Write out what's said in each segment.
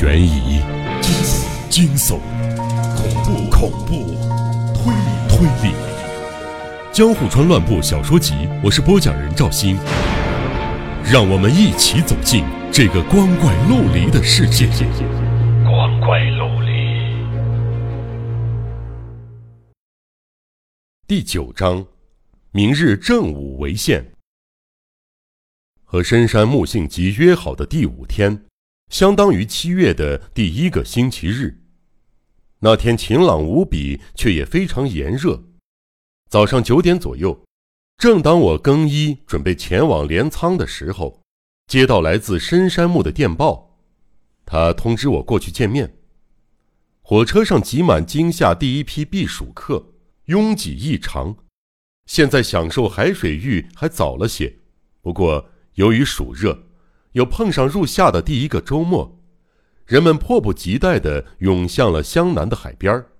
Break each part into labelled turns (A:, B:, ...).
A: 悬疑、惊悚、恐怖、恐怖、推理、推理，《江户川乱步小说集》，我是播讲人赵鑫，让我们一起走进这个光怪陆离的世界。光怪陆离。第九章，明日正午为限。和深山木姓吉约好的第五天。相当于七月的第一个星期日，那天晴朗无比，却也非常炎热。早上九点左右，正当我更衣准备前往镰仓的时候，接到来自深山木的电报，他通知我过去见面。火车上挤满今夏第一批避暑客，拥挤异常。现在享受海水浴还早了些，不过由于暑热。又碰上入夏的第一个周末，人们迫不及待地涌向了湘南的海边儿。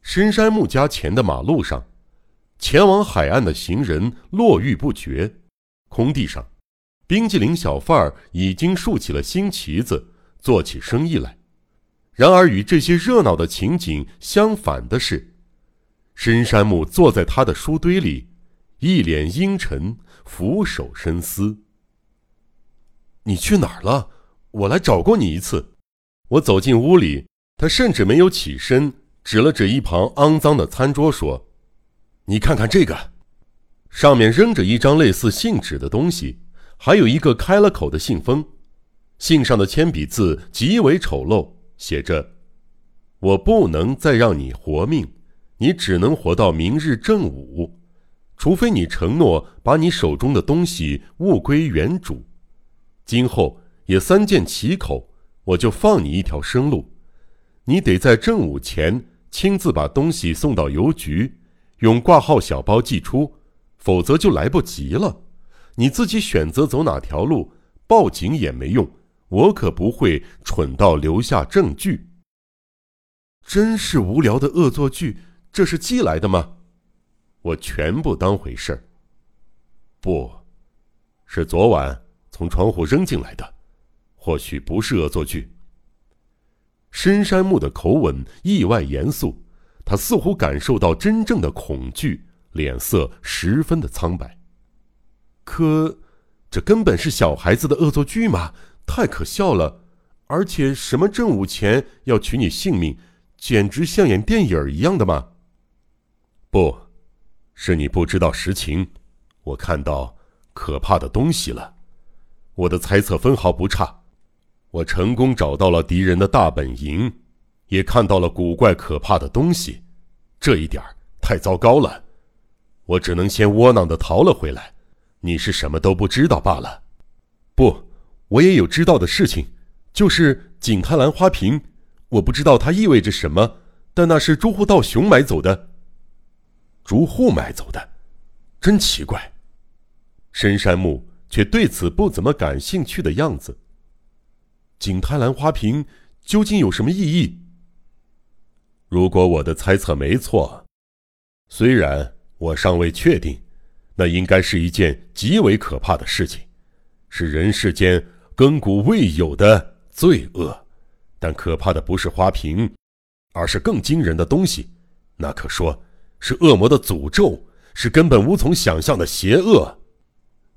A: 深山木家前的马路上，前往海岸的行人络绎不绝。空地上，冰激凌小贩儿已经竖起了新旗子，做起生意来。然而，与这些热闹的情景相反的是，深山木坐在他的书堆里，一脸阴沉，俯首深思。你去哪儿了？我来找过你一次。我走进屋里，他甚至没有起身，指了指一旁肮脏的餐桌，说：“你看看这个，上面扔着一张类似信纸的东西，还有一个开了口的信封。信上的铅笔字极为丑陋，写着：‘我不能再让你活命，你只能活到明日正午，除非你承诺把你手中的东西物归原主。’”今后也三缄其口，我就放你一条生路。你得在正午前亲自把东西送到邮局，用挂号小包寄出，否则就来不及了。你自己选择走哪条路，报警也没用。我可不会蠢到留下证据。真是无聊的恶作剧，这是寄来的吗？我全不当回事儿。不，是昨晚。从窗户扔进来的，或许不是恶作剧。深山木的口吻意外严肃，他似乎感受到真正的恐惧，脸色十分的苍白。可，这根本是小孩子的恶作剧嘛，太可笑了！而且什么正午前要取你性命，简直像演电影一样的嘛。不，是你不知道实情，我看到可怕的东西了。我的猜测分毫不差，我成功找到了敌人的大本营，也看到了古怪可怕的东西，这一点太糟糕了，我只能先窝囊的逃了回来。你是什么都不知道罢了。不，我也有知道的事情，就是景泰兰花瓶，我不知道它意味着什么，但那是朱户道雄买走的。朱户买走的，真奇怪。深山木。却对此不怎么感兴趣的样子。景泰兰花瓶究竟有什么意义？如果我的猜测没错，虽然我尚未确定，那应该是一件极为可怕的事情，是人世间亘古未有的罪恶。但可怕的不是花瓶，而是更惊人的东西，那可说是恶魔的诅咒，是根本无从想象的邪恶。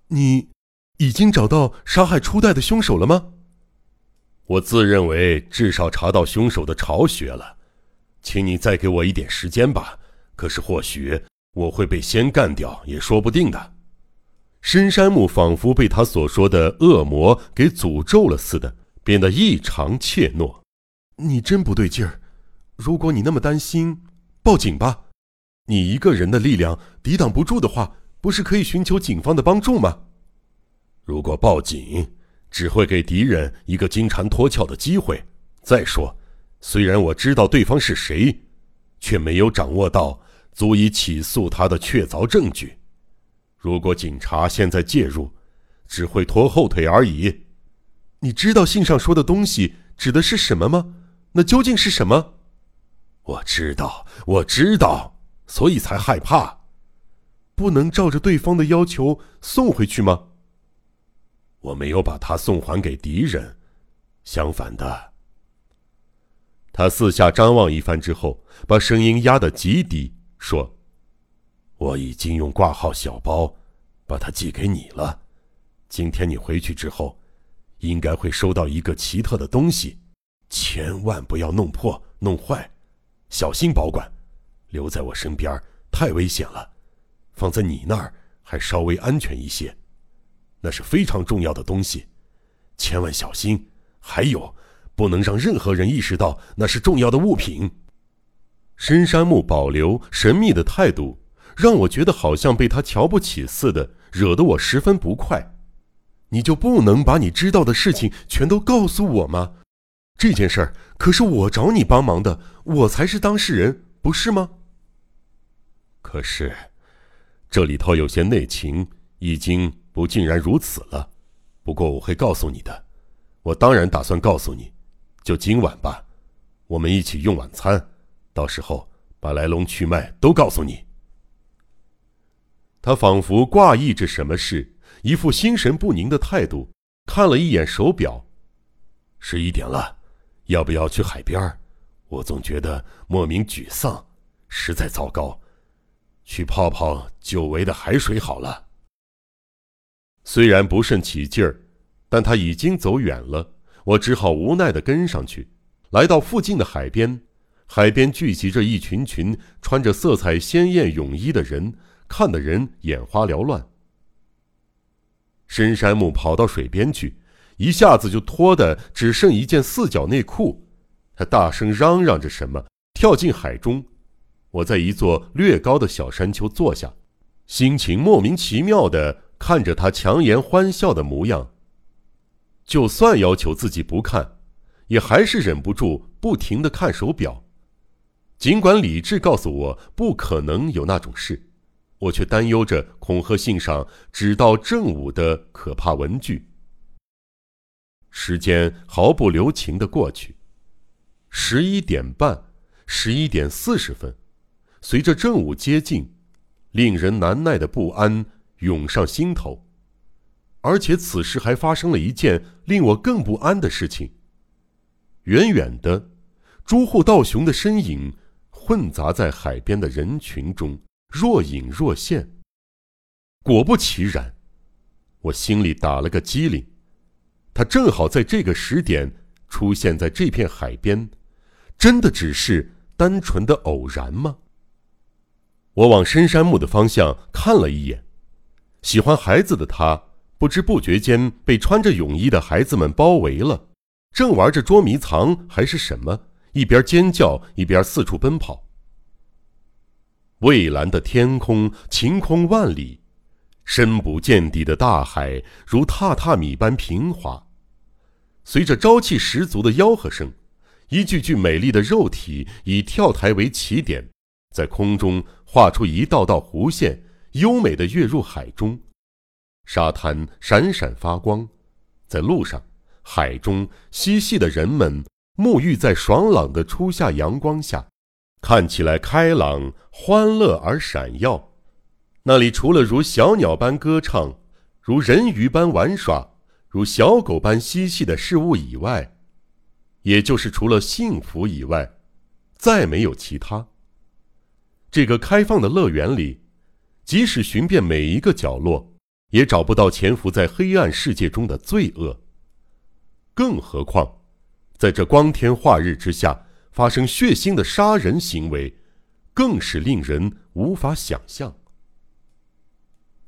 A: 你。已经找到杀害初代的凶手了吗？我自认为至少查到凶手的巢穴了，请你再给我一点时间吧。可是或许我会被先干掉，也说不定的。深山木仿佛被他所说的恶魔给诅咒了似的，变得异常怯懦。你真不对劲儿！如果你那么担心，报警吧。你一个人的力量抵挡不住的话，不是可以寻求警方的帮助吗？如果报警，只会给敌人一个金蝉脱壳的机会。再说，虽然我知道对方是谁，却没有掌握到足以起诉他的确凿证据。如果警察现在介入，只会拖后腿而已。你知道信上说的东西指的是什么吗？那究竟是什么？我知道，我知道，所以才害怕。不能照着对方的要求送回去吗？我没有把它送还给敌人，相反的。他四下张望一番之后，把声音压得极低，说：“我已经用挂号小包把它寄给你了。今天你回去之后，应该会收到一个奇特的东西，千万不要弄破、弄坏，小心保管。留在我身边太危险了，放在你那儿还稍微安全一些。那是非常重要的东西，千万小心。还有。”不能让任何人意识到那是重要的物品。深山木保留神秘的态度，让我觉得好像被他瞧不起似的，惹得我十分不快。你就不能把你知道的事情全都告诉我吗？这件事儿可是我找你帮忙的，我才是当事人，不是吗？可是，这里头有些内情，已经不尽然如此了。不过我会告诉你的，我当然打算告诉你。就今晚吧，我们一起用晚餐，到时候把来龙去脉都告诉你。他仿佛挂意着什么事，一副心神不宁的态度，看了一眼手表，十一点了，要不要去海边？我总觉得莫名沮丧，实在糟糕，去泡泡久违的海水好了。虽然不甚起劲儿，但他已经走远了。我只好无奈地跟上去，来到附近的海边。海边聚集着一群群穿着色彩鲜艳泳衣的人，看得人眼花缭乱。深山木跑到水边去，一下子就脱得只剩一件四角内裤。他大声嚷嚷着什么，跳进海中。我在一座略高的小山丘坐下，心情莫名其妙的看着他强颜欢笑的模样。就算要求自己不看，也还是忍不住不停的看手表。尽管理智告诉我不可能有那种事，我却担忧着恐吓信上只到正午的可怕文句。时间毫不留情的过去，十一点半，十一点四十分，随着正午接近，令人难耐的不安涌上心头。而且此时还发生了一件令我更不安的事情。远远的，朱户道雄的身影混杂在海边的人群中，若隐若现。果不其然，我心里打了个激灵。他正好在这个时点出现在这片海边，真的只是单纯的偶然吗？我往深山木的方向看了一眼，喜欢孩子的他。不知不觉间被穿着泳衣的孩子们包围了，正玩着捉迷藏还是什么，一边尖叫一边四处奔跑。蔚蓝的天空，晴空万里，深不见底的大海如榻榻米般平滑。随着朝气十足的吆喝声，一具具美丽的肉体以跳台为起点，在空中画出一道道弧线，优美的跃入海中。沙滩闪闪发光，在路上、海中嬉戏的人们沐浴在爽朗的初夏阳光下，看起来开朗、欢乐而闪耀。那里除了如小鸟般歌唱、如人鱼般玩耍、如小狗般嬉戏的事物以外，也就是除了幸福以外，再没有其他。这个开放的乐园里，即使寻遍每一个角落。也找不到潜伏在黑暗世界中的罪恶。更何况，在这光天化日之下发生血腥的杀人行为，更是令人无法想象。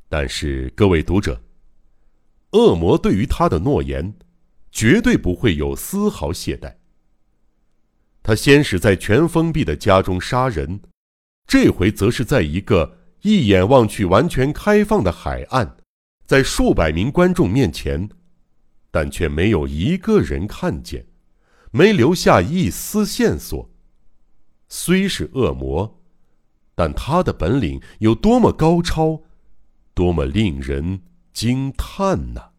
A: 但是，各位读者，恶魔对于他的诺言，绝对不会有丝毫懈怠。他先是在全封闭的家中杀人，这回则是在一个一眼望去完全开放的海岸。在数百名观众面前，但却没有一个人看见，没留下一丝线索。虽是恶魔，但他的本领有多么高超，多么令人惊叹呢？